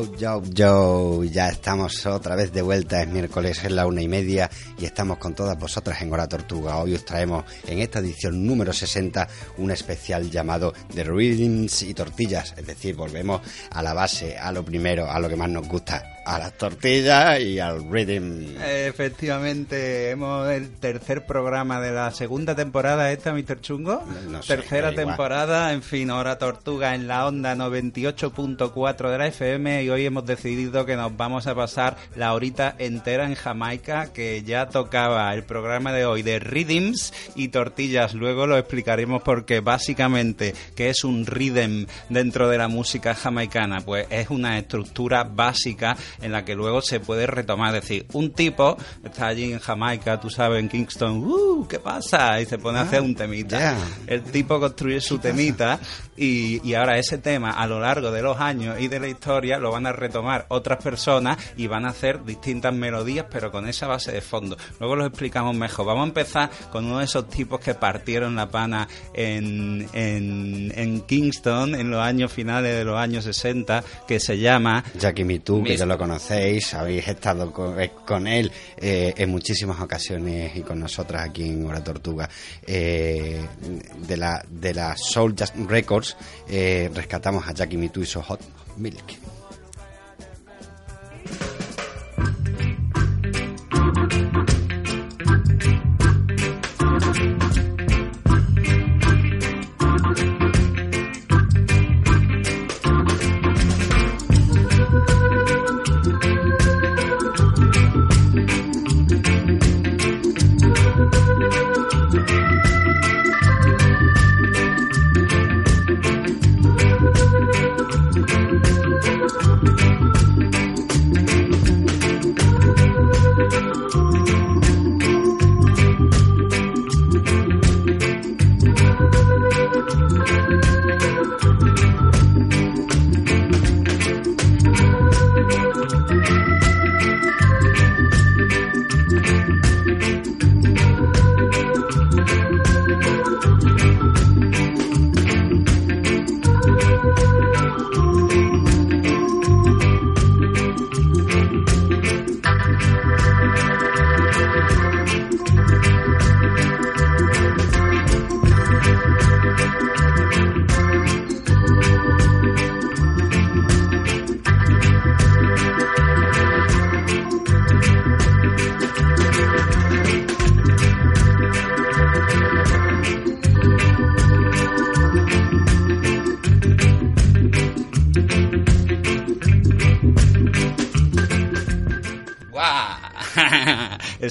Yo, ya estamos otra vez de vuelta, es miércoles, es la una y media y estamos con todas vosotras en Hora Tortuga. Hoy os traemos en esta edición número 60 un especial llamado The Readings y Tortillas, es decir, volvemos a la base, a lo primero, a lo que más nos gusta, a las tortillas y al rhythm. Efectivamente, hemos el tercer programa de la segunda temporada esta, Mr. Chungo. Tercera temporada, en fin, ahora Tortuga en la onda 98.4 de la FM y hoy hemos decidido que nos vamos a pasar la horita entera en Jamaica, que ya tocaba el programa de hoy de rhythms y tortillas. Luego lo explicaremos porque básicamente, ¿qué es un rhythm dentro de la música jamaicana? Pues es una estructura básica en la que luego se puede retomar. Es decir, un tipo está allí en Jamaica, tú sabes, en Kingston, ¡uh! ¿Qué pasa? Y se pone a hacer un temita. El tipo construye su temita y, y, ahora ese tema a lo largo de los años y de la historia lo van a retomar otras personas y van a hacer distintas melodías, pero con esa base de fondo. Luego lo explicamos mejor. Vamos a empezar con uno de esos tipos que partieron la pana en, en, en Kingston en los años finales de los años 60, que se llama Jackie Me Too, que ya lo conocéis, habéis estado con, él eh, en muchísimas ocasiones y con nosotras aquí en Hora Tortuga. Eh, de, la, de la Soul Just Records eh, rescatamos a Jackie Too y su Hot Milk.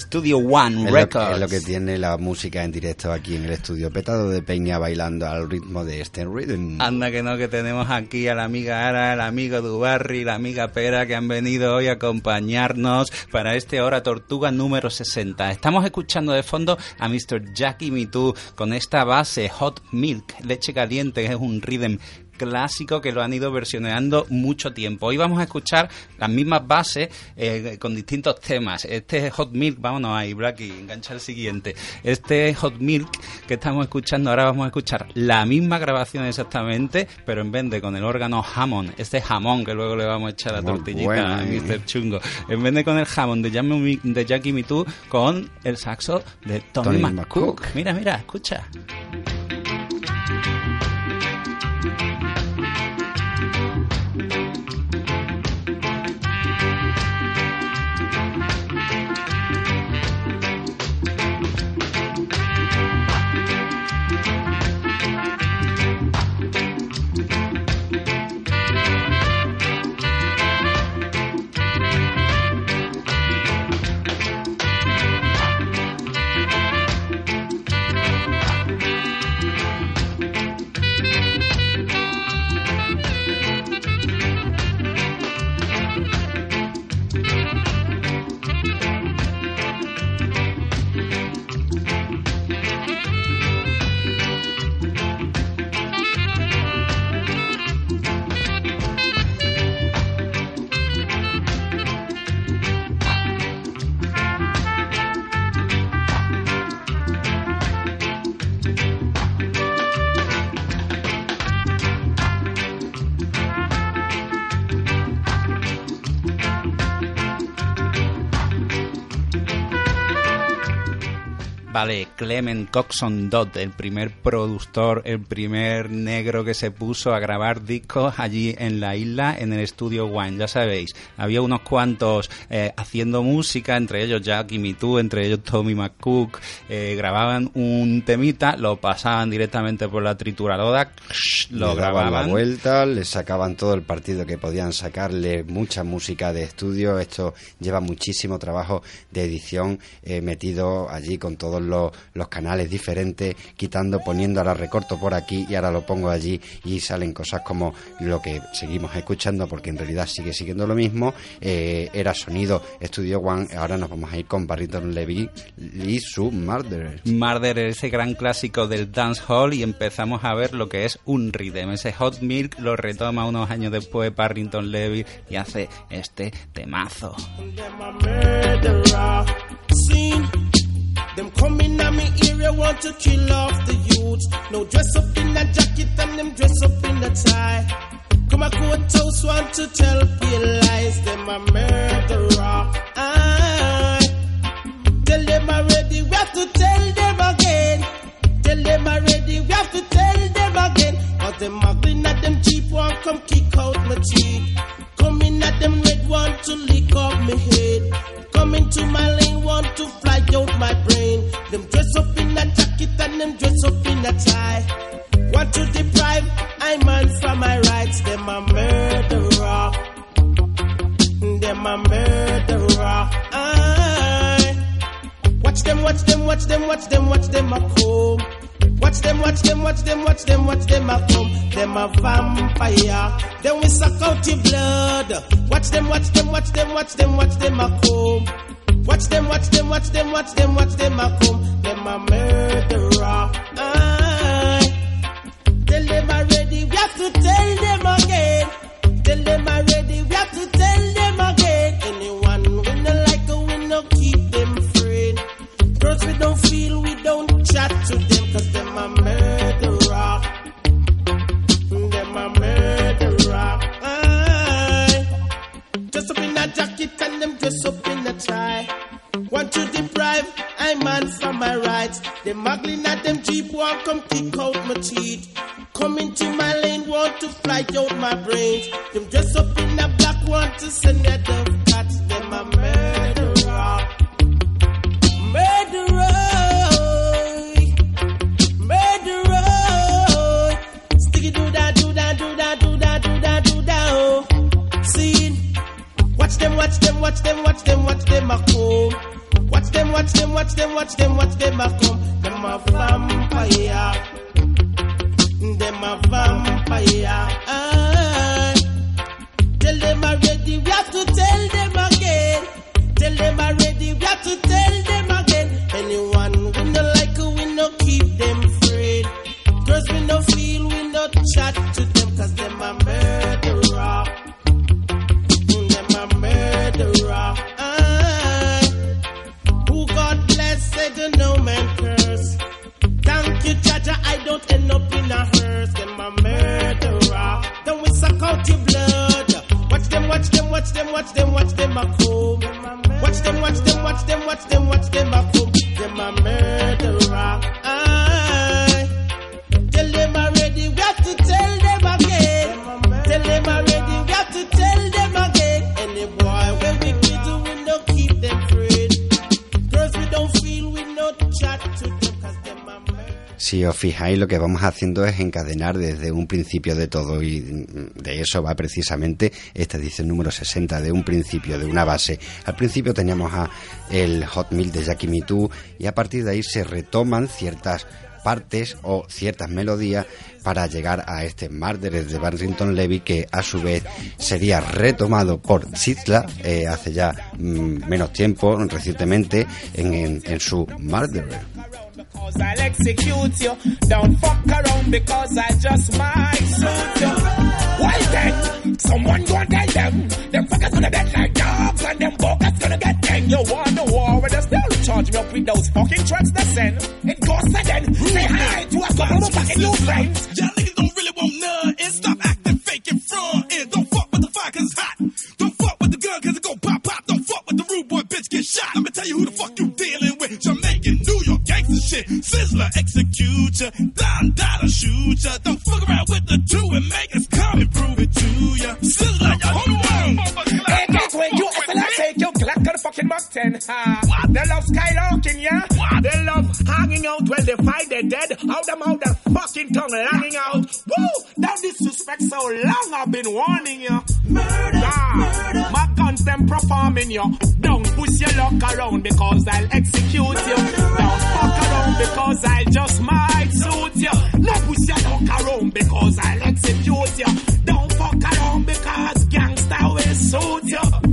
Studio One Records. es lo que tiene la música en directo aquí en el estudio, petado de peña bailando al ritmo de este rhythm. Anda que no, que tenemos aquí a la amiga Ara, el amigo Dubarri, la amiga Pera, que han venido hoy a acompañarnos para este Hora Tortuga número 60. Estamos escuchando de fondo a Mr. Jackie Me Too con esta base Hot Milk, leche caliente, que es un rhythm clásico que lo han ido versionando mucho tiempo. Hoy vamos a escuchar las mismas bases eh, con distintos temas. Este Hot Milk, vámonos ahí, Blacky, engancha el siguiente. Este Hot Milk que estamos escuchando, ahora vamos a escuchar la misma grabación exactamente, pero en vez de con el órgano Hammond, este jamón que luego le vamos a echar a la tortillita a ¿eh? Mr. Chungo, en vez de con el Hammond de, de Jackie Me Too, con el saxo de Tony, McCook. Mira, mira, escucha. Clement Coxon Dodd, el primer productor, el primer negro que se puso a grabar discos allí en la isla, en el estudio One. Ya sabéis, había unos cuantos eh, haciendo música, entre ellos Jackie Me Too, entre ellos Tommy McCook, eh, grababan un temita, lo pasaban directamente por la trituradora, lo grababan. la vuelta, le sacaban todo el partido que podían sacarle, mucha música de estudio. Esto lleva muchísimo trabajo de edición eh, metido allí con todos los, los canales diferentes, quitando, poniendo, ahora recorto por aquí y ahora lo pongo allí y salen cosas como lo que seguimos escuchando porque en realidad sigue siguiendo lo mismo. Eh, era sonido Studio One, ahora nos vamos a ir con Barrington Levy y su Murder. Murder, ese gran clásico del dance hall y empezamos a ver lo que es un rhythm. Ese Hot Milk lo retoma unos años después Barrington Levy y hace este temazo. Them coming at me area want to kill off the youths. No dress up in a jacket and them dress up in a tie. Come a courthouse want to tell pale lies. Them a murderer. I tell them already. We have to tell them again. Tell them already. We have to tell them them muggling at them cheap one come kick out my teeth. Coming at them red want to lick off my head. Coming to my lane, want to fly out my brain. Them dress up in a jacket and them dress up in a tie. Want to deprive I man from my rights. Them a murderer. Them a murderer. I watch them, watch them, watch them, watch them, watch them a come. Watch them, watch them, watch them, watch them, watch them a come. Them a vampire. Then we suck out your blood. Watch them, watch them, watch them, watch them, watch them a come. Watch them, watch them, watch them, watch them, watch them a come. Them a murderer. Aye. Tell them already, we have to tell them again. Tell them already, we have to tell them again. Anyone we no like, we no keep them friend. Girls we don't feel, we don't chat to. Them muggling at them jeep want come kick out my teeth. Come into my lane want to fly out my brains. Them dress up in a black want to send me a dove cat. Them a murderer. Murderer. Murderer. Sticky do that, do that, do that, do that, do that, do that. Oh. See? Watch them, watch them, watch them, watch them a come. Watch them, watch them, watch them, watch them, watch them a come. Them a vampire. Them a vampire. Si os fijáis, lo que vamos haciendo es encadenar desde un principio de todo y de eso va precisamente esta edición número 60, de un principio, de una base. Al principio teníamos a el Hot Milk de Jackie Me Too y a partir de ahí se retoman ciertas partes o ciertas melodías para llegar a este Murder de Barrington Levy que a su vez sería retomado por Sizzla eh, hace ya mm, menos tiempo, recientemente, en, en, en su Murderer. Because I'll execute you. Don't fuck around because I just might suit you. Why then? Someone gonna tell them. Them fuckers gonna dead like dogs and them buckets gonna get dang. You want the war with us? They'll charge me up with those fucking trucks they send. It goes to them. Say hi to a couple of fucking new friends. Y'all niggas don't really want none and stop acting fake and front and don't fuck with the fire cause it's hot. Don't fuck with the gun cause it go pop pop. Don't fuck with the rude boy bitch get shot. Let me tell you who the fuck you dealing shit. Sizzler execute ya. Don Dada shoot ya. Don't fuck around with the two and make us come and prove it to ya. Sizzler, hold on. Hey, guess when you your Glock to the fucking Mach 10. Ha. They love skylarking, yeah? They love hanging out when they find they're dead. How them out their fucking tongue langing out. Woo! Don't disrespect so long, I've been warning you. Murder, yeah. My guns them performing you. Don't push your luck around because I'll execute you. Don't fuck around because I just might suit you. Not push your luck around because I'll execute you. Don't fuck around because gangsta will suit you.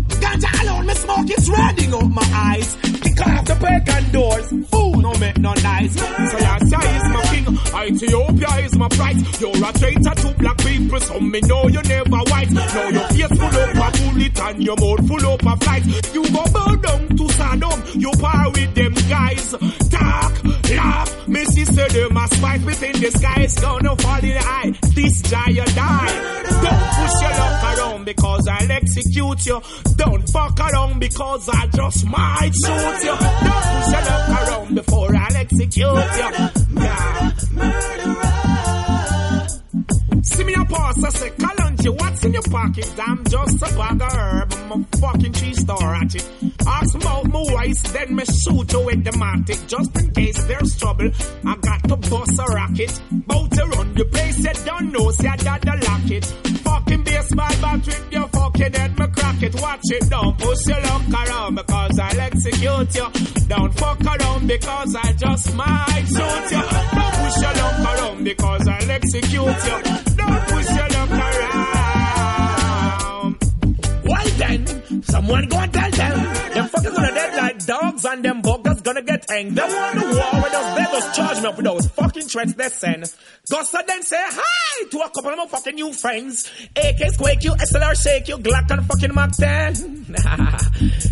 Me smoke is running out my eyes. Kick off the pagan doors. Fool, no make no. So Yasha is my king. Ethiopia is my price. You're a traitor to black people, so me know you never white. Now your face full up a bullet and your mouth full up a flight. You go burn down to Saddam. You par with them guys. Talk, laugh. Missy said them a spite within the sky. It's gonna fall in the eye. This giant die. Don't push your luck around because I'll execute you. Don't fuck around because I just might shoot you. Don't push luck around before I'll execute you. Yeah. See me a pass, I say, Kalonji, what's in your pocket? I'm just a bag of herb, I'm a fucking cheese store at it. Ask about my voice, then me shoot you with the matic. Just in case there's trouble, I got to bust a rocket. Bout to run the place, you don't know, see I got to lock it. Fucking baseball bat with your fucking head, me crack it. Watch it, don't push your luck around because I'll execute you. Don't fuck around because I just might shoot you. Don't push your luck around because I'll execute you. Don't push your Someone go and tell them. Them fuckers gonna dead like dogs and them buggers gonna get hanged. They the war with us. They just charge me up with those fucking threats they send. Gossa then say hi to a couple of my fucking new friends. AK squake you, SLR shake you, Glock and fucking Mac 10.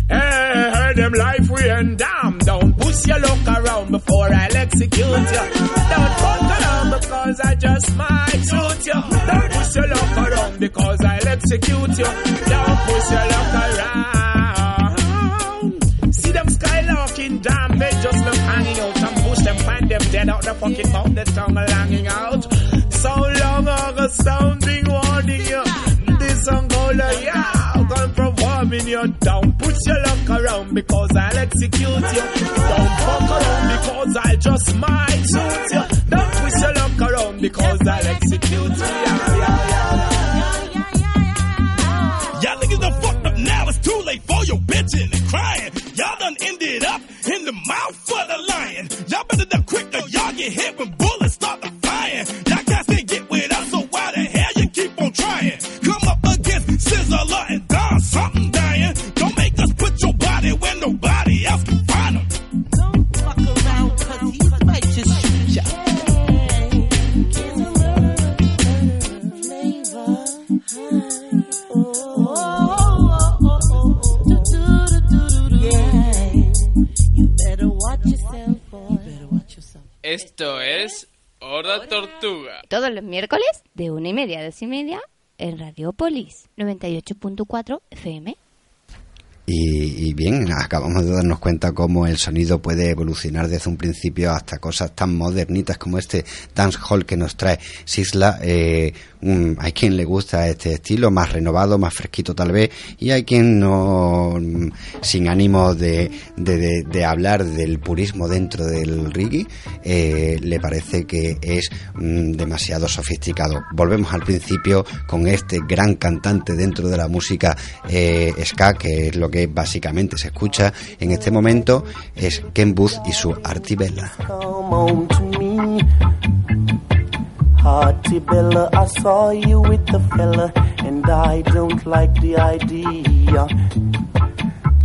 hey, hey, them life we end damn. Don't push your luck around before I'll execute you. Don't fuck around because I just might shoot you. Don't push your luck around because I'll execute you. Don't push your luck around. Them skylarking, down, they just love hanging out and push them, find them dead out the fucking mouth, the tongue langing out. So long ago, sounding warning you. This Angola, yeah, gonna performing you. Don't push your luck around because I'll execute you. Don't fuck around because I just might shoot you. Don't push your luck around because I'll execute you. Yeah, yeah, yeah. Y'all niggas done fucked up now, it's too late for hustler get hit with Tortuga. Todos los miércoles de una y media a dos y media en Radiopolis 98.4 FM. Y, y bien, acabamos de darnos cuenta cómo el sonido puede evolucionar desde un principio hasta cosas tan modernitas como este dancehall que nos trae Sisla. Eh, hay quien le gusta este estilo, más renovado, más fresquito tal vez, y hay quien no, mm, sin ánimo de, de, de- de hablar del purismo dentro del reggae, eh, le parece que es mm, demasiado sofisticado. Volvemos al principio con este gran cantante dentro de la música eh, ska, que es lo que básicamente se escucha en este momento, es Ken Booth y su Artibella. Hearty Bella, I saw you with the fella, and I don't like the idea.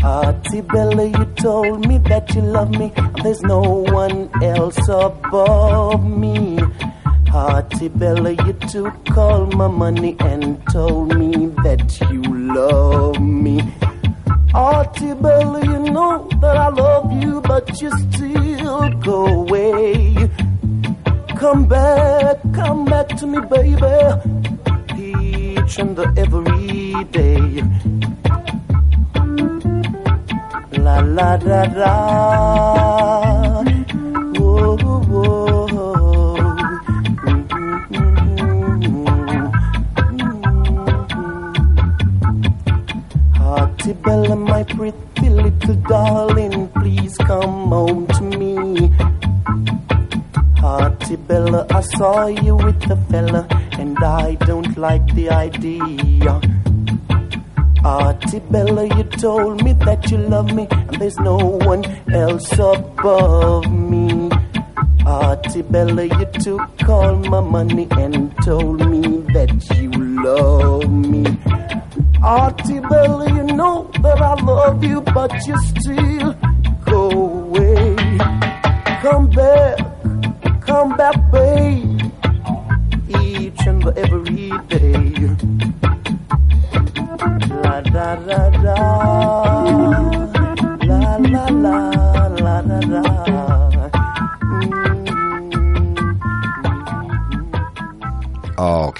Hearty Bella, you told me that you love me, there's no one else above me. Hearty Bella, you took all my money and told me that you love me. Auntie Bella, you know that I love you, but you still go away. Come back, come back to me, baby. Each and every day. La la da da. Whoa, whoa. Mm-hmm. Mm-hmm. Mm-hmm. Hearty Bella, my pretty little darling, please come home to me. Hearty I saw you with the fella, and I don't like the idea. Hearty Bella, you told me that you love me, and there's no one else above me. Hearty Bella, you took all my money and told me that you love me. Auntie Bella, you know that I love you, but you still go away. Come back, come back, babe, each and every day. La da da da,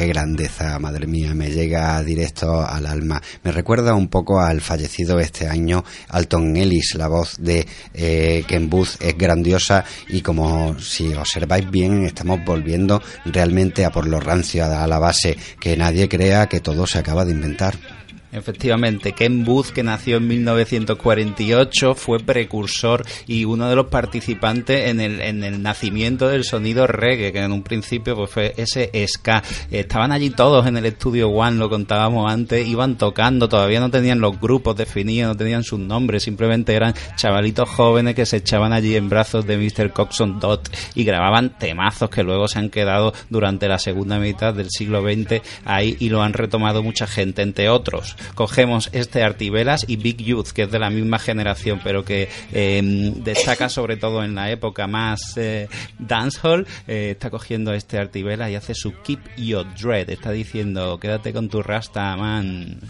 qué grandeza, madre mía, me llega directo al alma. Me recuerda un poco al fallecido este año Alton Ellis, la voz de eh, Ken Booth es grandiosa y como si observáis bien estamos volviendo realmente a por lo rancio, a la base, que nadie crea que todo se acaba de inventar. Efectivamente, Ken Booth, que nació en 1948, fue precursor y uno de los participantes en el, en el nacimiento del sonido reggae, que en un principio pues, fue ese ska. Estaban allí todos en el estudio One, lo contábamos antes, iban tocando, todavía no tenían los grupos definidos, no tenían sus nombres, simplemente eran chavalitos jóvenes que se echaban allí en brazos de Mr. Coxon Dot y grababan temazos que luego se han quedado durante la segunda mitad del siglo XX ahí y lo han retomado mucha gente, entre otros cogemos este Artibelas y Big Youth, que es de la misma generación, pero que eh, destaca sobre todo en la época más eh, dancehall, eh, está cogiendo este Artibelas y hace su Keep Your Dread, está diciendo, quédate con tu rasta, man.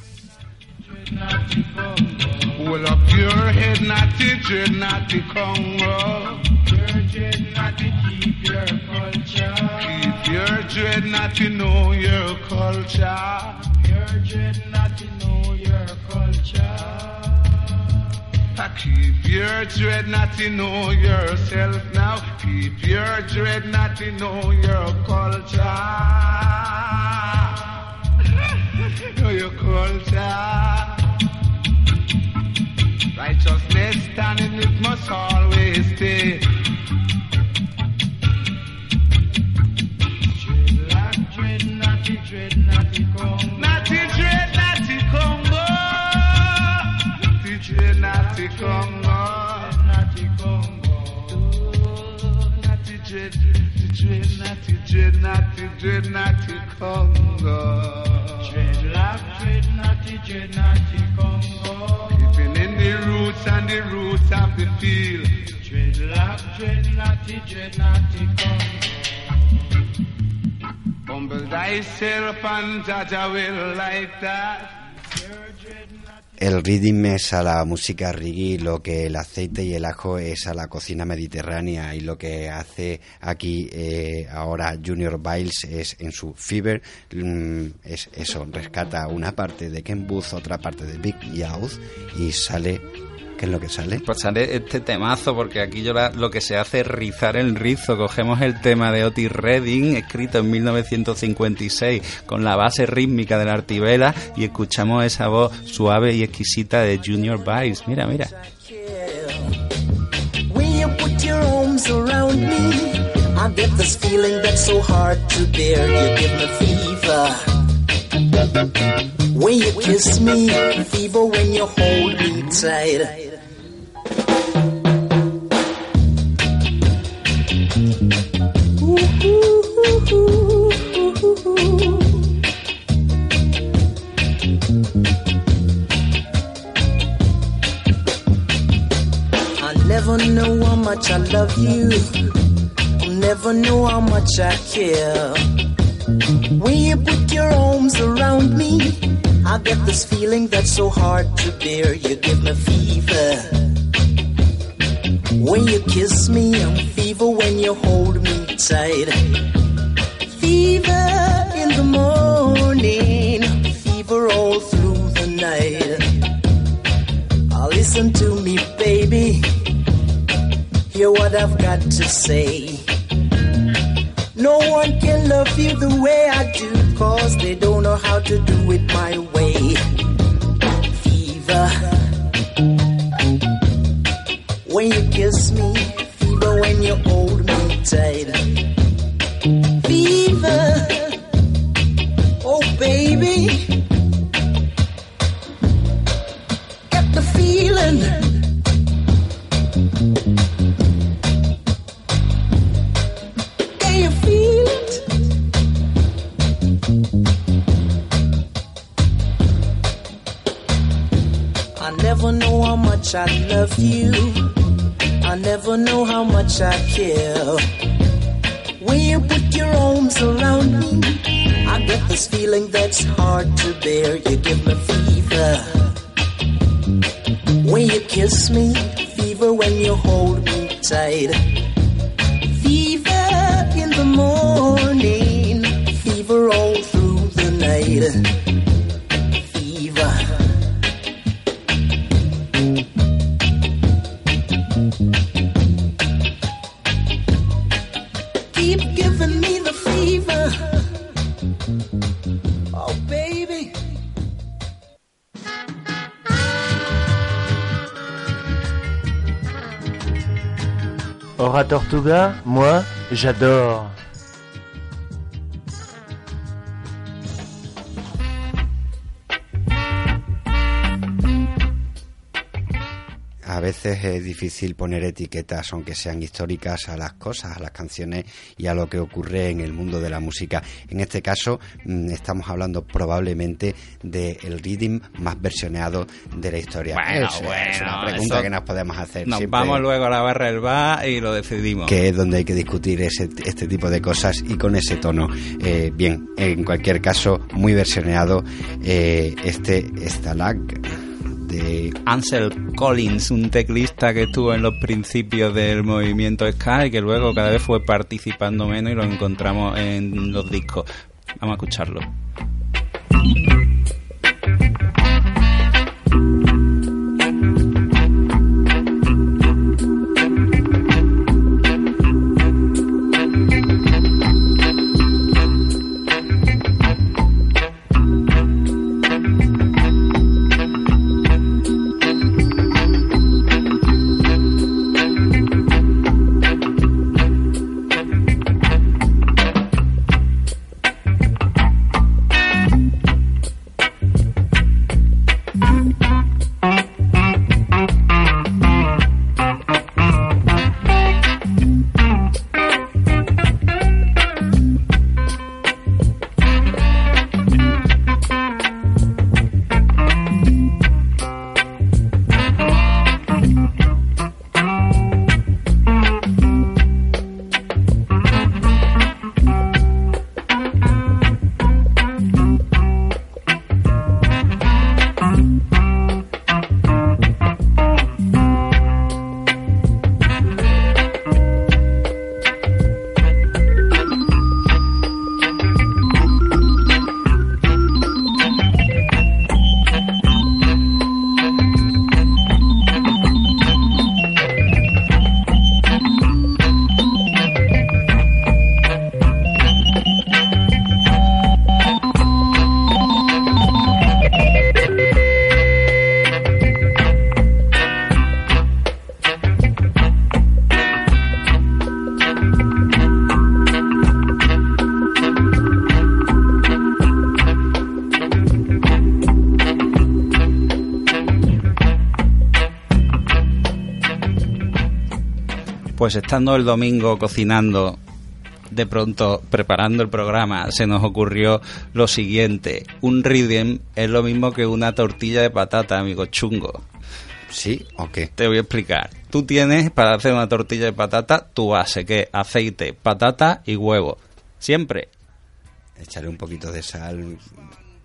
Culture. Keep your dread, naughty, know yourself now. Keep your dread, naughty, know your culture. know your culture. Righteousness standing, it must always stay. Congo. Naughty Congo. Naughty, dread, dread, naughty, dread, naughty, dread, naughty Congo. Dreadlock, dread, naughty, dread naughty Congo. Keeping in the roots and the roots of the field. Dreadlock, dread naughty, dread naughty Congo. Humble thyself and Jaja will like that. El rhythm es a la música reggae, lo que el aceite y el ajo es a la cocina mediterránea y lo que hace aquí eh, ahora Junior Biles es en su Fever, mm, es eso, rescata una parte de Ken Booth, otra parte de Big Youth y sale ¿Qué es lo que sale? Pues sale este temazo, porque aquí yo lo que se hace es rizar el rizo. Cogemos el tema de Otis Redding, escrito en 1956, con la base rítmica de la artibela, y escuchamos esa voz suave y exquisita de Junior Biles. Mira, mira. When you kiss me, fever when you hold me tight. I never know how much I love you. I'll never know how much I care. When you put your arms around me, I get this feeling that's so hard to bear. You give me fever. When you kiss me, I'm fever when you hold me tight. Fever in the morning, fever all through the night. Oh, listen to me, baby. Hear what I've got to say. No one can love you the way I do, cause they don't know how to do it my way. Fever when you kiss me, fever when you hold me tight. Oh, I never know how much I love you. I never know how much I care. When you put your arms around me, I get this feeling that's hard to bear. You give me fever. When you kiss me, fever when you hold me tight. Fever in the morning, fever all through the night. Tortuga, moi, j'adore. Veces es difícil poner etiquetas, aunque sean históricas, a las cosas, a las canciones y a lo que ocurre en el mundo de la música. En este caso, mm, estamos hablando probablemente del rhythm más versioneado de la historia. Bueno, es, bueno, una pregunta que nos podemos hacer. Nos vamos luego a la barra del bar y lo decidimos. Que es donde hay que discutir ese, este tipo de cosas y con ese tono. Eh, bien, en cualquier caso, muy versioneado eh, este Stalag de Ansel Collins, un teclista que estuvo en los principios del movimiento ska y que luego cada vez fue participando menos y lo encontramos en los discos. Vamos a escucharlo. Pues estando el domingo cocinando de pronto preparando el programa se nos ocurrió lo siguiente. Un rhythm es lo mismo que una tortilla de patata, amigo chungo. ¿Sí o qué? Te voy a explicar. Tú tienes para hacer una tortilla de patata tu base, que aceite, patata y huevo. Siempre. Echaré un poquito de sal,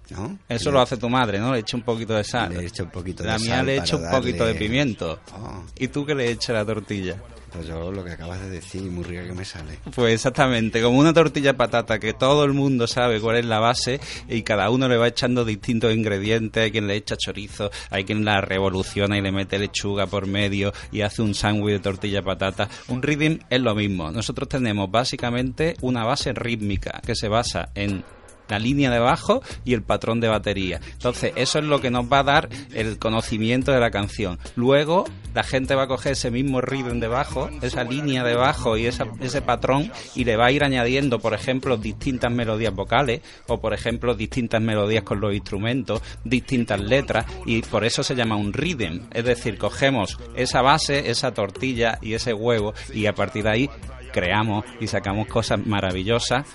¿no? Eso lo hace tu madre, ¿no? Le echa un poquito de sal. Le echa un poquito La de mía sal le para echa un poquito de pimiento. Oh. ¿Y tú qué le echas a la tortilla? Pues yo lo que acabas de decir, muy rica que me sale. Pues exactamente, como una tortilla de patata que todo el mundo sabe cuál es la base y cada uno le va echando distintos ingredientes, hay quien le echa chorizo, hay quien la revoluciona y le mete lechuga por medio y hace un sándwich de tortilla de patata. Un rhythm es lo mismo. Nosotros tenemos básicamente una base rítmica que se basa en la línea de bajo y el patrón de batería. Entonces, eso es lo que nos va a dar el conocimiento de la canción. Luego, la gente va a coger ese mismo rhythm de bajo, esa línea de bajo y esa- ese patrón, y le va a ir añadiendo, por ejemplo, distintas melodías vocales, o por ejemplo, distintas melodías con los instrumentos, distintas letras, y por eso se llama un rhythm. Es decir, cogemos esa base, esa tortilla y ese huevo, y a partir de ahí creamos y sacamos cosas maravillosas.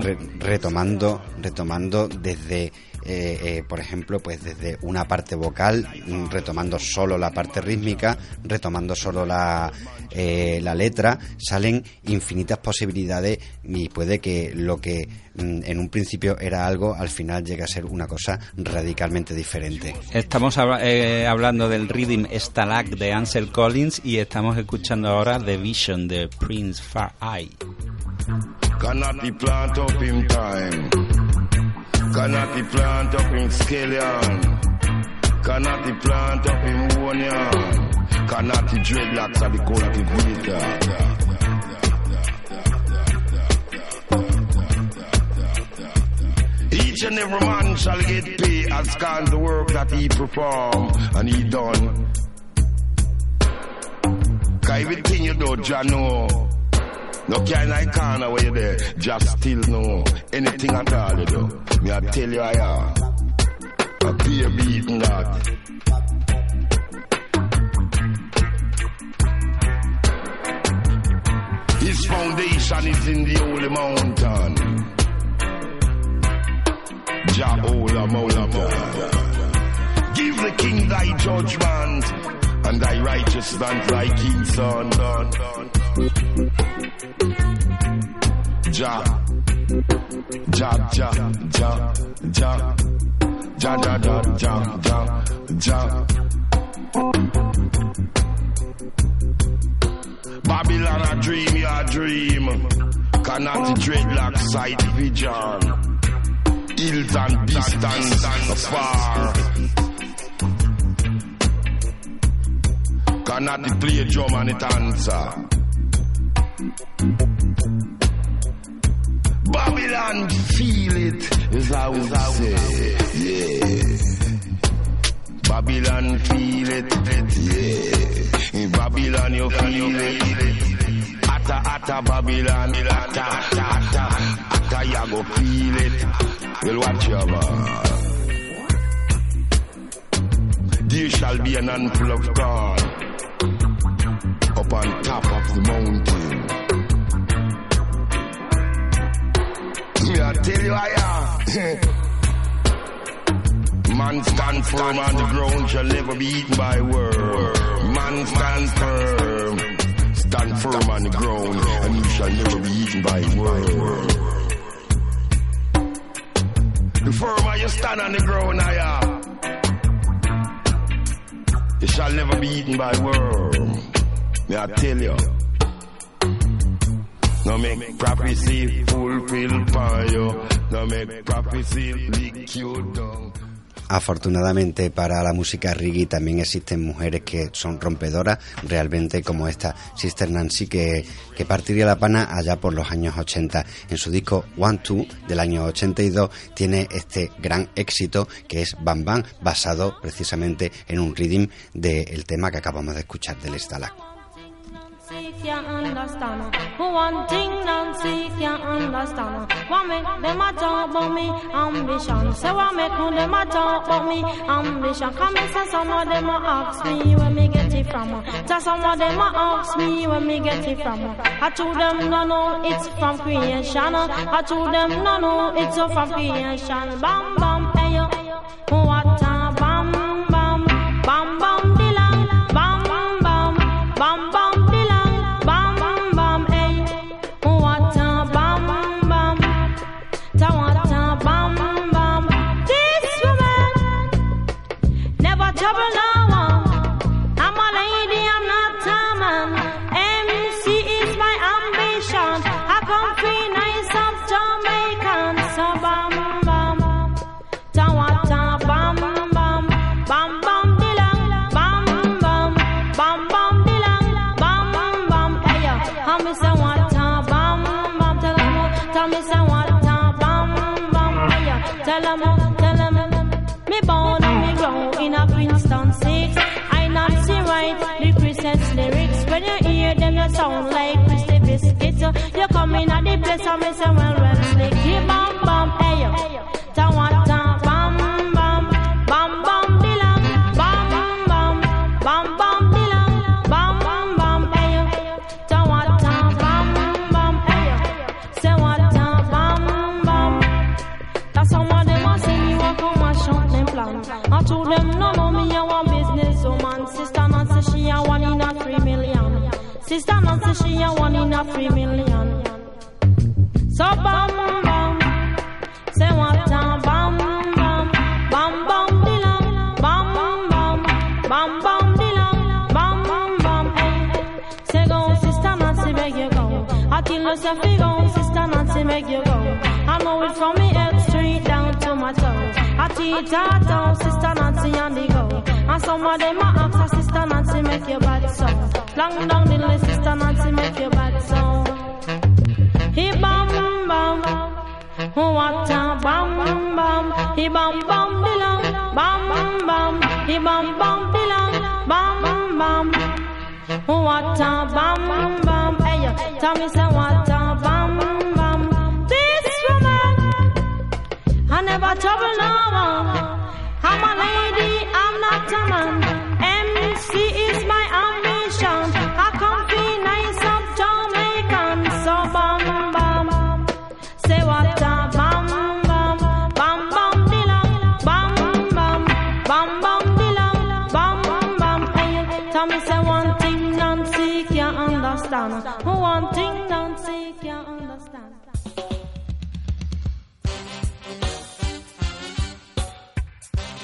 Re- retomando, retomando desde, eh, eh, por ejemplo, pues desde una parte vocal, mm, retomando solo la parte rítmica, retomando solo la, eh, la letra, salen infinitas posibilidades y puede que lo que mm, en un principio era algo, al final llegue a ser una cosa radicalmente diferente. Estamos habla- eh, hablando del Rhythm Stalag de Ansel Collins y estamos escuchando ahora The Vision de Prince Far Eye. Cannot the plant up in time. Cannot the plant up in scallion. Cannot the plant up in wonion. Cannot the dreadlocks are the cultivator. Each and every man shall get paid as can the work that he perform and he done. Cause everything you do, Jah know. No kind of corner where you there, just still know anything at all you do. Me I tell you I am. A beer beating that. His foundation is in the holy mountain. Jah holy mountain. Give the king thy judgment and thy righteousness thy king's son. Jah, Ja, ja, ja, ja. Ja, ja, ja, ja, ja. Babylon a dream, you a dream. Cannot the dreadlock side pigeon. Hills and distance and far. cannot play drum and it answer. Babylon feel it, is how we say. Yeah. Babylon feel it, yeah. In Babylon you feel it. Atta, atta, Babylon, atta, atta, atta, atta, you go feel it. Well, watch your man. Uh? There shall be an of God up on top of the mountain. Me I tell you I am. Man stand firm on the ground shall never be eaten by worm. Man stand firm. Stand firm on the ground and you shall never be eaten by worm. The firmer you stand on the ground, I am. You shall never be eaten by worm. Me I tell you. No make prophecy fulfill for you. Make prophecy. Afortunadamente para la música reggae también existen mujeres que son rompedoras, realmente como esta Sister Nancy que, que partiría la pana allá por los años 80. En su disco One Two del año 82 tiene este gran éxito que es Bam Bam, basado precisamente en un rhythm del tema que acabamos de escuchar del Stalag. Nancy can't understand. Who One thing Nancy can't understand. What make them a talk about me ambition? Say what make them a talk about me ambition? Come and say some of them a ask me where me get it from. Say some of them a ask me where me get it from. I told them no no it's from creation. I told them no no it's from creation. Bam bam hey yo. What a in a Princeton 6. I Nancy write the Christmas lyrics. When you hear them, you sound like Christy Biscuits. You come in at the place and me say, well, well, slicky bam bam, hey yo. She a one in a three million. So bam bam, say what a bam bam, bam bam dilang, bam bam, bam bam dilang, bam bam. Hey, say go sister Nancy beg you go. I tell you say go sister Nancy beg you go. I know it from me head straight down to my toes. I teach her down, sister Nancy on the go. And some of them a ask her, sister Nancy make your body so. Long down the list, sister Nancy make your body so. He bam bam, what a bam bam. He bam bam dilang, bam bam. He bam bam dilang, bam bam. What a bam bam. Hey, tell me say what a bam bam. This woman. I never trouble no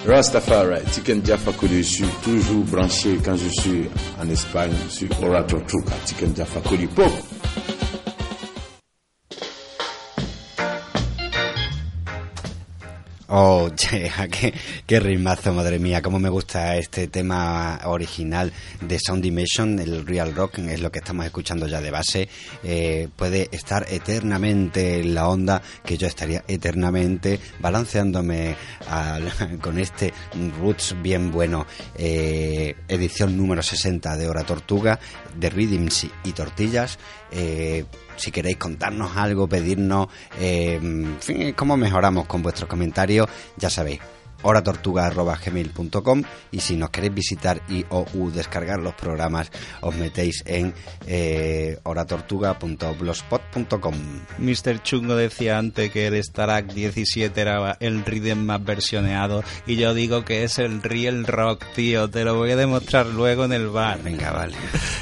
Rastafari, Tiken Jaffa je suis toujours branché quand je suis en Espagne sur Orator Truca, Tiken Jaffa Koli Pop. Oh, che, qué, qué madre mía, cómo me gusta este tema original de Sound Dimension, el Real Rock, es lo que estamos escuchando ya de base. Eh, puede estar eternamente en la onda, que yo estaría eternamente balanceándome al- con este Roots bien bueno. Eh, edición número 60 de Hora Tortuga, de Rhythms y Tortillas. Eh, si queréis contarnos algo, pedirnos, eh, cómo mejoramos con vuestros comentarios, ya sabéis horatortuga.gmail.com y si nos queréis visitar y o u descargar los programas os metéis en eh, horatortuga.blogspot.com Mr. Chungo decía antes que el Starak 17 era el rhythm más versioneado y yo digo que es el real rock, tío. Te lo voy a demostrar luego en el bar. Venga, vale.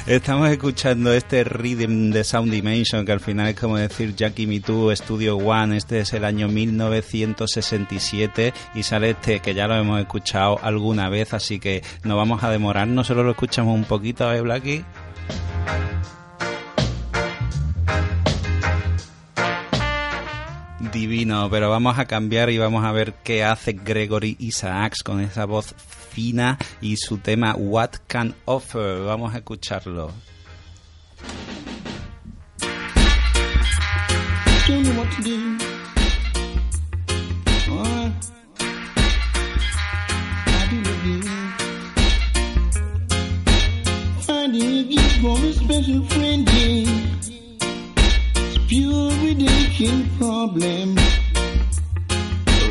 Estamos escuchando este rhythm de Sound Dimension que al final es como decir Jackie Me Too Studio One. Este es el año 1967 y sale este que ya lo hemos escuchado alguna vez, así que no vamos a demorarnos, solo lo escuchamos un poquito, ¿eh, Blackie? divino, pero vamos a cambiar y vamos a ver qué hace Gregory Isaacs con esa voz fina y su tema What Can Offer. Vamos a escucharlo. Do. For a special friend. It's pure ridiculous problem.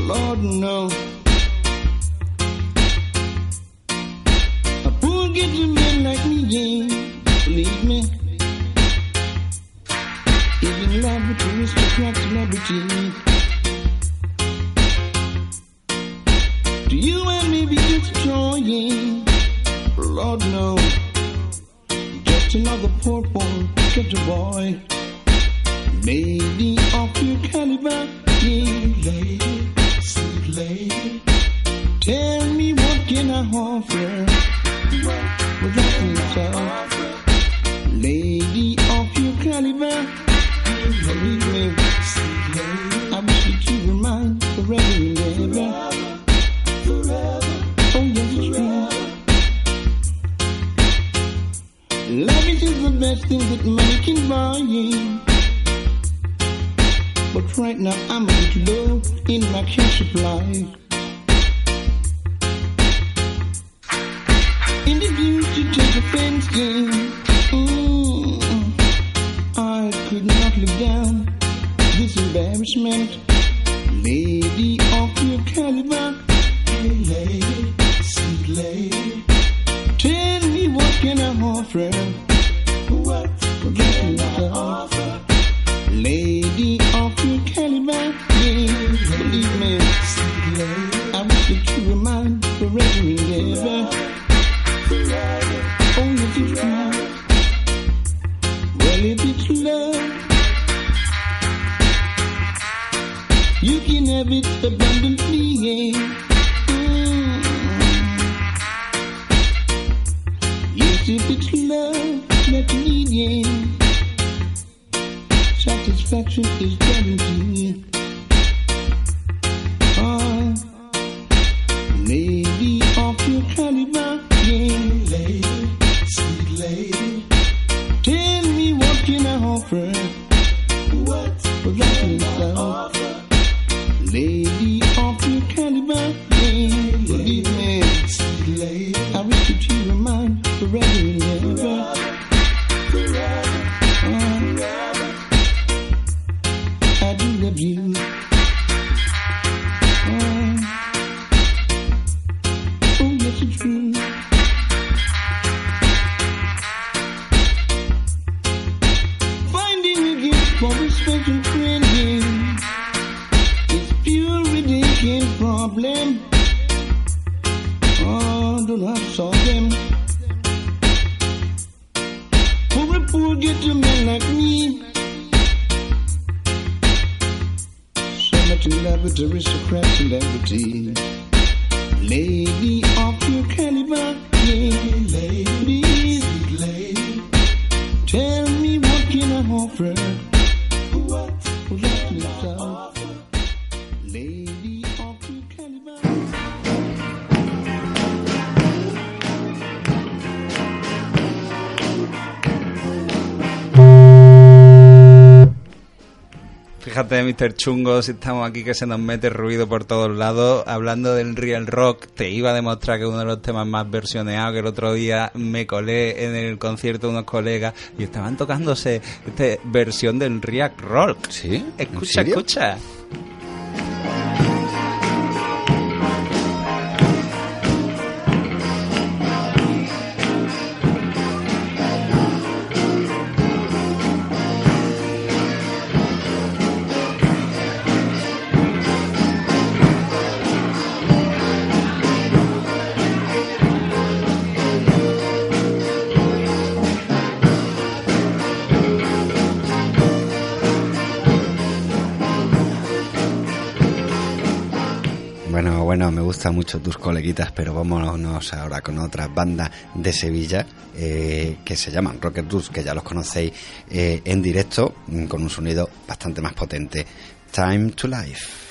Lord. A poor man like me. To you and me be just trying. Lord, no. Another poor boy, get a boy. Lady of your caliber, yeah, lady, sweet lady. Tell me what can I offer? That myself. Lady of your caliber, believe me. I wish that you were mine forever Best thing that money can buy. But right now I'm a bit low in my cash supply. In the future, take offense, yeah. Mm, I could not live down this embarrassment. Lady of your caliber, hey lady, sweet lady. Tell me what can I offer? Can have it. Yes, if it's love that you need. Satisfaction is guaranteed. Mr. Chungo, si estamos aquí que se nos mete ruido por todos lados. Hablando del real rock, te iba a demostrar que uno de los temas más versioneados que el otro día me colé en el concierto de unos colegas y estaban tocándose esta versión del real rock. ¿Sí? Escucha, escucha. Gustan mucho tus coleguitas, pero vámonos ahora con otras bandas de Sevilla eh, que se llaman Rocket Roots, que ya los conocéis eh, en directo, mm, con un sonido bastante más potente. Time to Life.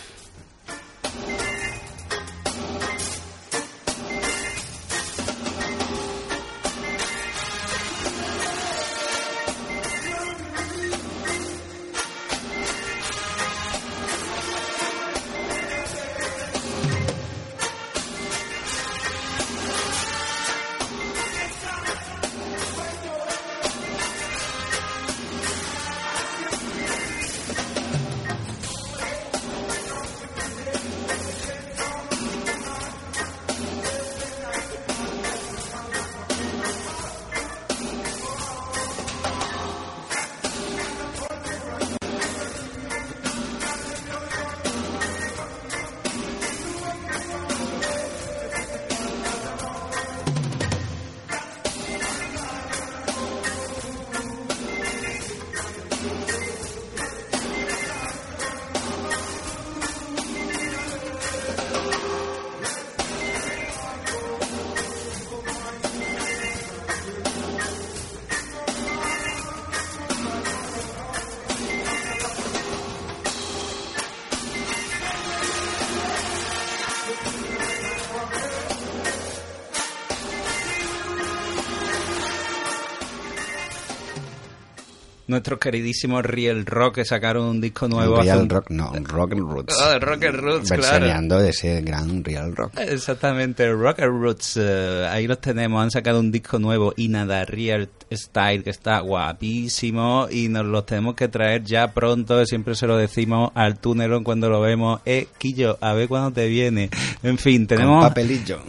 Nuestros queridísimos Real Rock que sacaron un disco nuevo. Real Rock, no, Rock and Roots. Oh, Rock and Roots, Versioneando de ese gran Real Rock. Exactamente, Rock and Roots. Eh, ahí los tenemos, han sacado un disco nuevo y nada, Real Style, que está guapísimo y nos los tenemos que traer ya pronto. Siempre se lo decimos al túnel cuando lo vemos. Eh, Quillo, a ver cuándo te viene. En fin, tenemos. papelillo.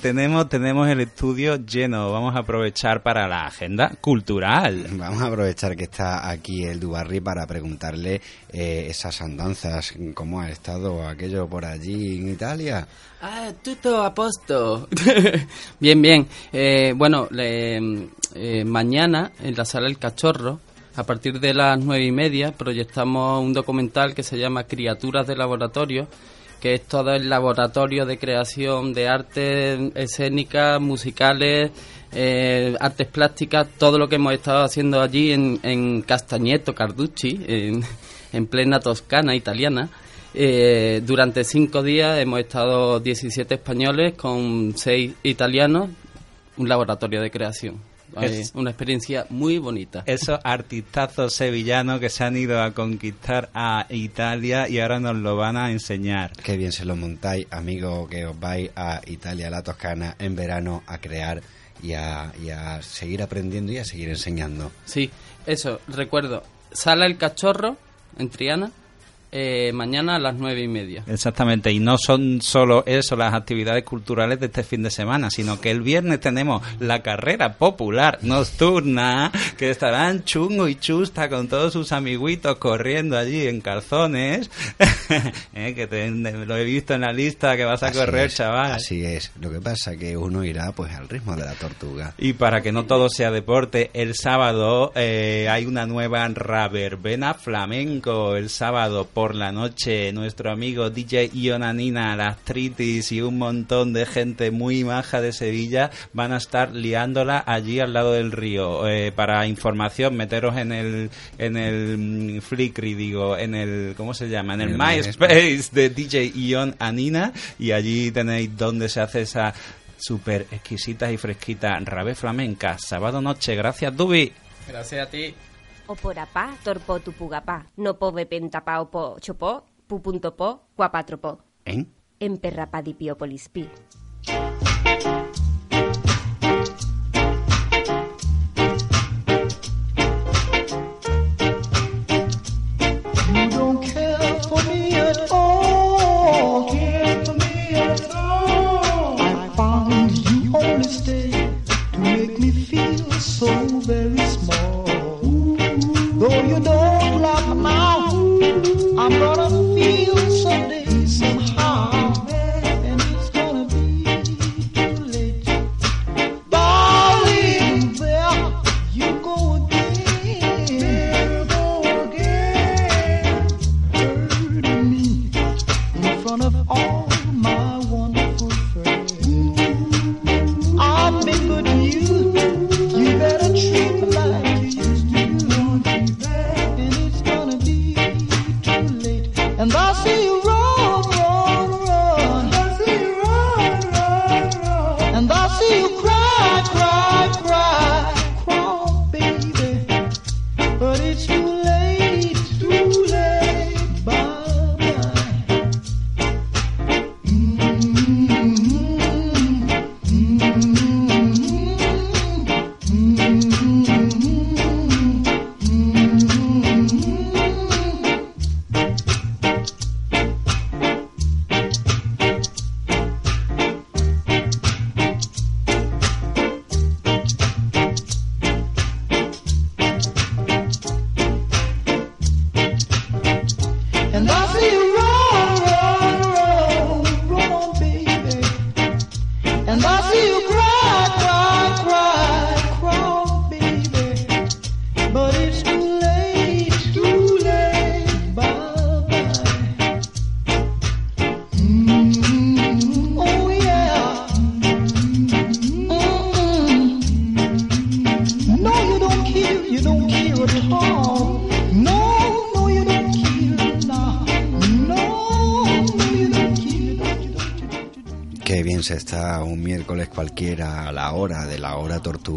tenemos, tenemos el estudio lleno. Vamos a aprovechar para la agenda cultural. Vamos a aprovechar que está aquí el Dubarri para preguntarle eh, esas andanzas, cómo ha estado aquello por allí en Italia. Ah, tutto a posto. bien, bien. Eh, bueno, eh, mañana en la sala El Cachorro, a partir de las nueve y media, proyectamos un documental que se llama Criaturas de Laboratorio, que es todo el laboratorio de creación de artes escénicas, musicales, eh, artes plásticas, todo lo que hemos estado haciendo allí en, en Castagneto, Carducci, en, en plena Toscana italiana. Eh, durante cinco días hemos estado 17 españoles con seis italianos, un laboratorio de creación. Es una experiencia muy bonita. Esos artistazos sevillanos que se han ido a conquistar a Italia y ahora nos lo van a enseñar. Qué bien se lo montáis, amigo, que os vais a Italia, a la Toscana, en verano a crear y a, y a seguir aprendiendo y a seguir enseñando. Sí, eso, recuerdo. Sala el Cachorro, en Triana, eh, mañana a las nueve y media. Exactamente, y no son solo eso las actividades culturales de este fin de semana, sino que el viernes tenemos la carrera popular nocturna, que estarán chungo y chusta con todos sus amiguitos corriendo allí en calzones, eh, que lo he visto en la lista que vas a correr, chaval. Así es, lo que pasa que uno irá pues al ritmo de la tortuga. Y para que no todo sea deporte, el sábado eh, hay una nueva raverbena flamenco, el sábado por por la noche nuestro amigo DJ Ionanina, la Tritis y un montón de gente muy maja de Sevilla van a estar liándola allí al lado del río. Eh, para información, meteros en el en el mm, Flickr, digo, en el ¿cómo se llama? En el, MySpace de DJ Ion Anina y allí tenéis donde se hace esa súper exquisita y fresquita rave flamenca. Sábado noche, gracias Dubi. Gracias a ti oporapá, torpó, tupugapá, nopove, pentapá, po chopó, pu punto pupuntopó, cuapátropó. En? En perrapadipiópolis pi.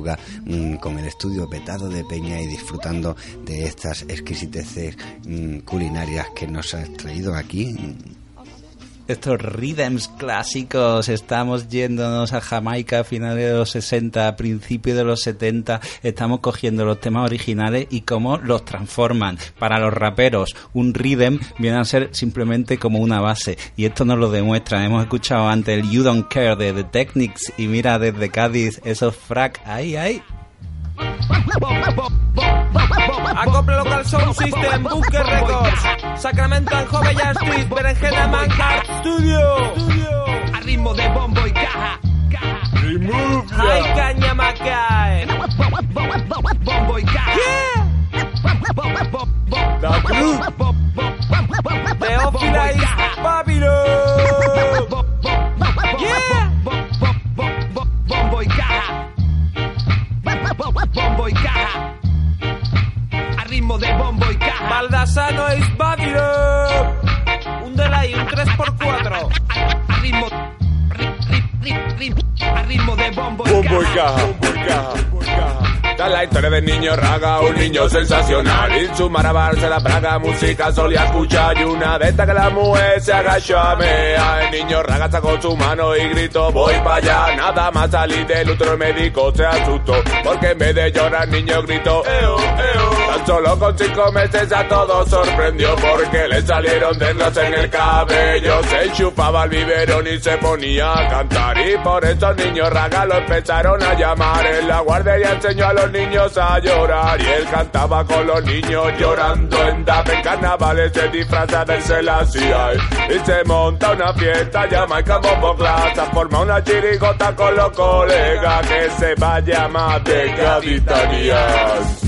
Mm, con el estudio petado de peña y disfrutando de estas exquisiteces mm, culinarias que nos has traído aquí estos rhythms clásicos, estamos yéndonos a Jamaica a finales de los 60, a principios de los 70, estamos cogiendo los temas originales y cómo los transforman. Para los raperos, un rhythm viene a ser simplemente como una base y esto nos lo demuestra. Hemos escuchado antes el You Don't Care de The Technics y mira desde Cádiz esos frac, ahí, ahí. Acople Local Sound System, Bunker Records, Sacramento and Joveya Street, Berenjena Mancar Studio. A ritmo de bombo y caja. Remove Ay, caña macae. Bombo y caja. La cruz. Teófila is Babylon. Yeah. Bombo y caja. A ritmo de bombo y caja. Baldasano es Babylon. Un delay, un 3x4. A ritmo. ri- ri- ri- A ritmo de bombo y Bombo y caja. bombo y caja, bombo y caja. Da la historia del niño raga, un niño sensacional. Y su maravarse la praga, música solía escuchar. Y una vez que la mujer se agachó a mea, el niño raga sacó su mano y gritó: Voy para allá. Nada más salir del otro médico se asustó. Porque en vez de llorar, el niño gritó: Eo, eo. Tan solo con cinco meses a todos sorprendió. Porque le salieron dedos en el cabello. Se enchufaba el biberón y se ponía a cantar. Y por eso el niño raga lo empezaron a llamar. En la guardería enseñó a los niños a llorar. Y él cantaba con los niños llorando en DAP. En carnavales se disfraza del Selassie. Y se monta una fiesta, Jamaica Bombo Class. Forma una chirigota con los colegas que se va a llamar de Gaditanías.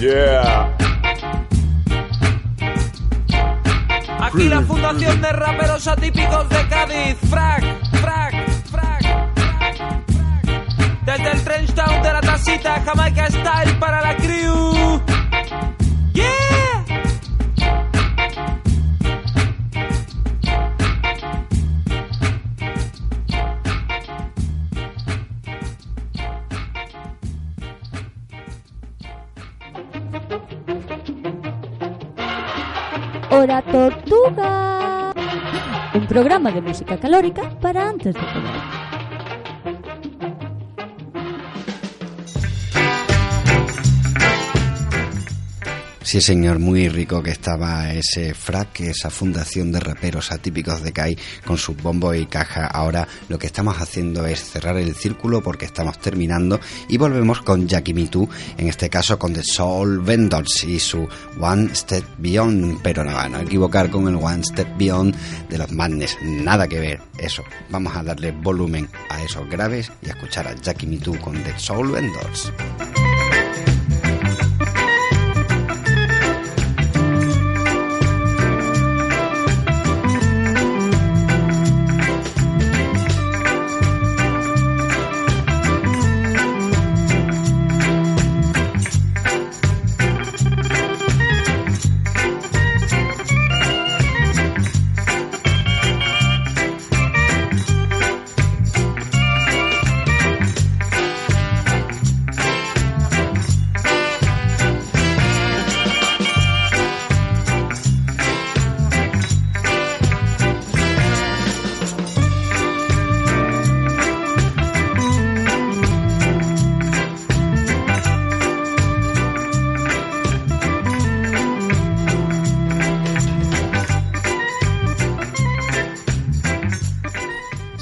Yeah. Aquí la fundación de raperos atípicos de Cádiz. Frac, frac, frac, frac. Desde el trench de la tasita, Jamaica Style para la crew. Hora Tortuga. Programa de música calórica para antes de comer. Sí, señor, muy rico que estaba ese frac, esa fundación de raperos atípicos de CAI con sus bombos y caja. Ahora lo que estamos haciendo es cerrar el círculo porque estamos terminando y volvemos con Jackie Me Too, en este caso con The Soul Vendors y su One Step Beyond, pero no, no equivocar con el One Step Beyond de los Madness, nada que ver, eso. Vamos a darle volumen a esos graves y a escuchar a Jackie Me Too con The Soul Vendors.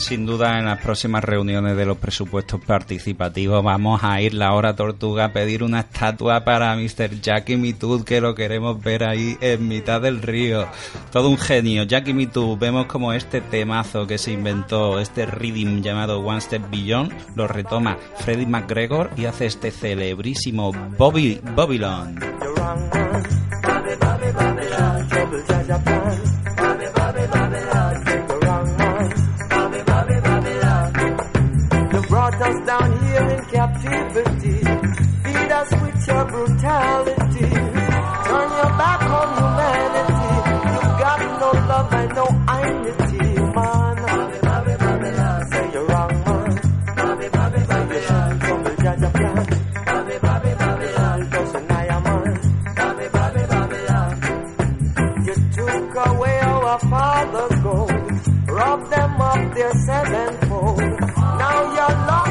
Sin duda, en las próximas reuniones de los presupuestos participativos vamos a ir la hora tortuga a pedir una estatua para Mr. Jackie Mitud, que lo queremos ver ahí en mitad del río. Todo un genio. Jackie Mitud, vemos como este temazo que se inventó, este rhythm llamado One Step Beyond, lo retoma Freddie McGregor y hace este celebrísimo Bobby Babylon. Your brutality. Turn your back on humanity. You've got no love and no unity, man. Say you're wrong, man. You shouldn't come to judge a plan. Father's gold, rob them of their sevenfold. Now you're lost.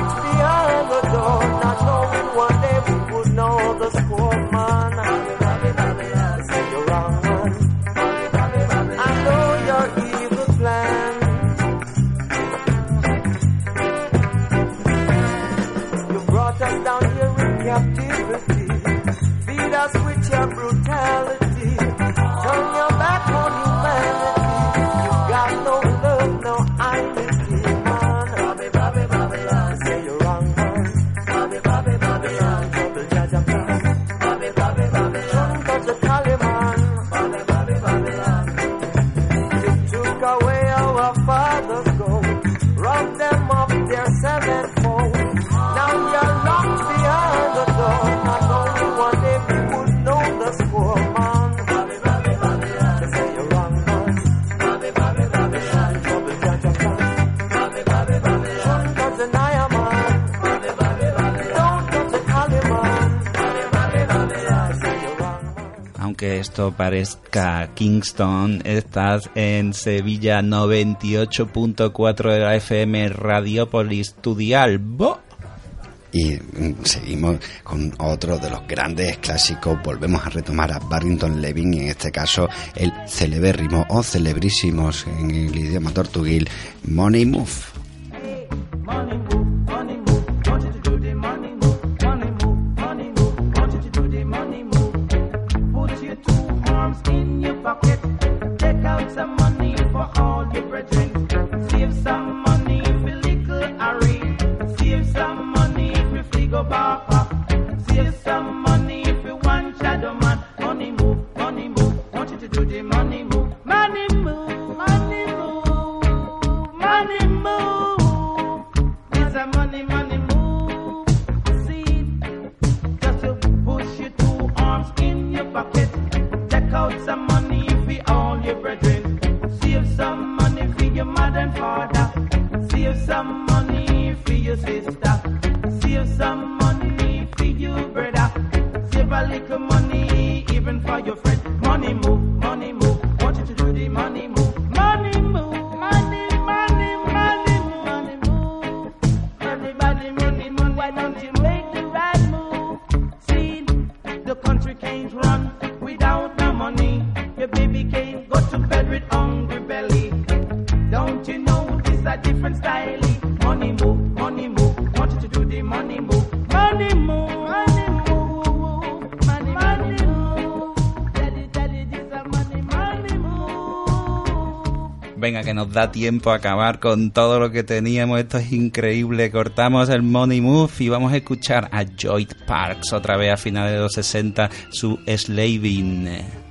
esto parezca Kingston, estás en Sevilla 98.4 de la FM Radiopolis, tu y mm, seguimos con otro de los grandes clásicos. Volvemos a retomar a Barrington Levin en este caso el celebérrimo o celebrísimos en el idioma tortuguil Money Move. venga, que nos da tiempo a acabar con todo lo que teníamos. Esto es increíble. Cortamos el Money Move y vamos a escuchar a Joy Parks otra vez a finales de los 60, su Slaving.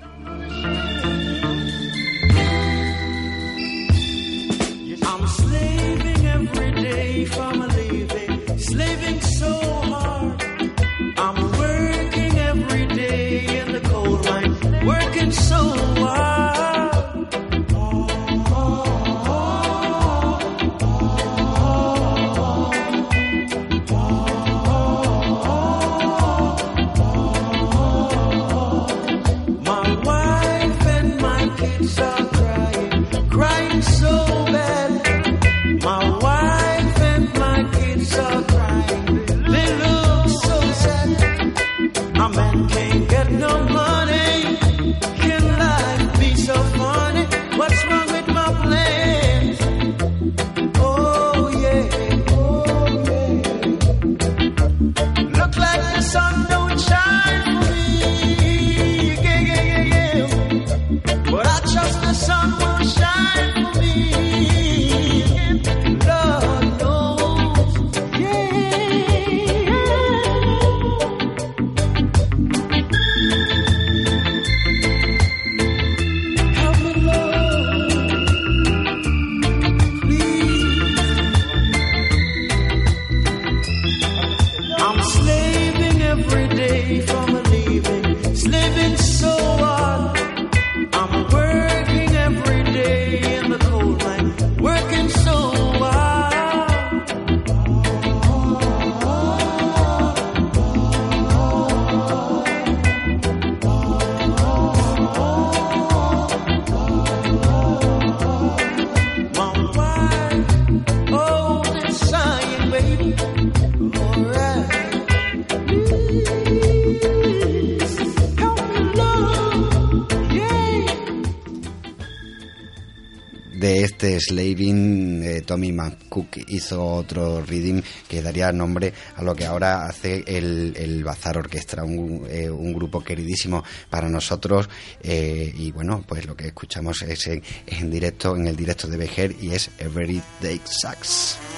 Este Slaving, eh, Tommy McCook hizo otro reading que daría nombre a lo que ahora hace el, el Bazar Orquestra, un, eh, un grupo queridísimo para nosotros. eh, y bueno, pues lo que escuchamos es en, en directo, en el directo de Bejer y es Everyday Sax. Como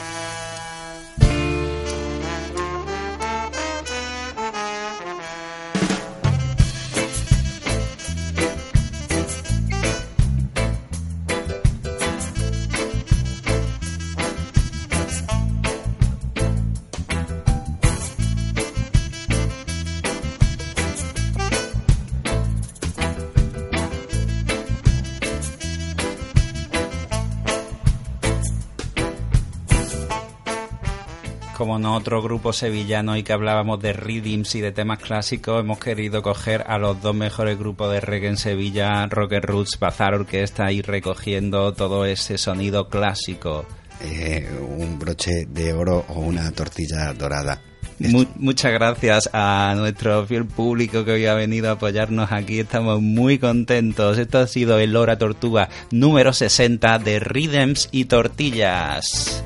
otro grupo sevillano y que hablábamos de rhythms y de temas clásicos, hemos querido coger a los dos mejores grupos de reggae en Sevilla, Rocket Roots, Bazar Orquesta, y recogiendo todo ese sonido clásico. Eh, un broche de oro o una tortilla dorada. Mu- muchas gracias a nuestro fiel público que hoy ha venido a apoyarnos aquí. Estamos muy contentos. Esto ha sido el Hora Tortuga número 60 de Rhythms y Tortillas.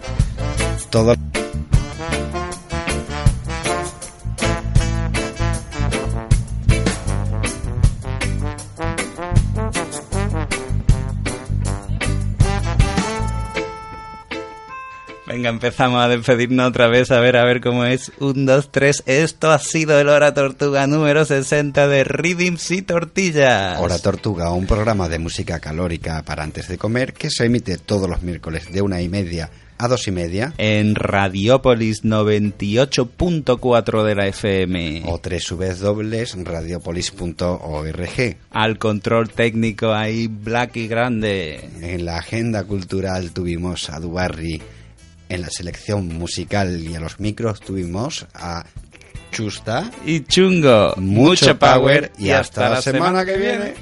Todo Venga, empezamos a despedirnos otra vez. A ver, a ver cómo es. Un, dos, tres. Esto ha sido el Hora Tortuga número 60 de Rhythms y Tortillas. Hora Tortuga, un programa de música calórica para antes de comer que se emite todos los miércoles de una y media a dos y media En Radiopolis 98.4 de la FM. o www.radiopolis.org. Al control técnico ahí, Black y Grande. En la agenda cultural tuvimos a Dubarri, en la selección musical y a los micros tuvimos a Chusta y Chungo. Mucho, power, y hasta, la semana que viene.